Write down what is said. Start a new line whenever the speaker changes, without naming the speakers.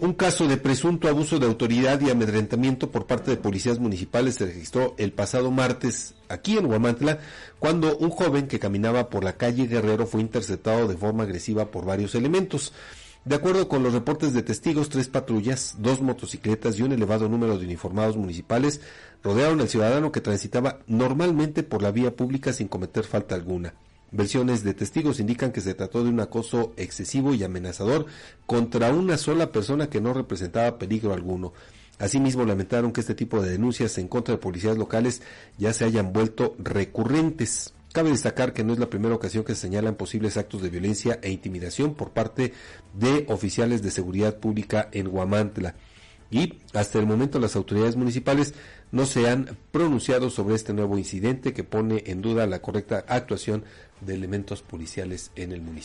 un caso de presunto abuso de autoridad y amedrentamiento por parte de policías municipales se registró el pasado martes aquí en Huamantla, cuando un joven que caminaba por la calle Guerrero fue interceptado de forma agresiva por varios elementos. De acuerdo con los reportes de testigos, tres patrullas, dos motocicletas y un elevado número de uniformados municipales rodearon al ciudadano que transitaba normalmente por la vía pública sin cometer falta alguna. Versiones de testigos indican que se trató de un acoso excesivo y amenazador contra una sola persona que no representaba peligro alguno. Asimismo, lamentaron que este tipo de denuncias en contra de policías locales ya se hayan vuelto recurrentes. Cabe destacar que no es la primera ocasión que se señalan posibles actos de violencia e intimidación por parte de oficiales de seguridad pública en Huamantla. Y hasta el momento las autoridades municipales no se han pronunciado sobre este nuevo incidente que pone en duda la correcta actuación de elementos policiales en el municipio.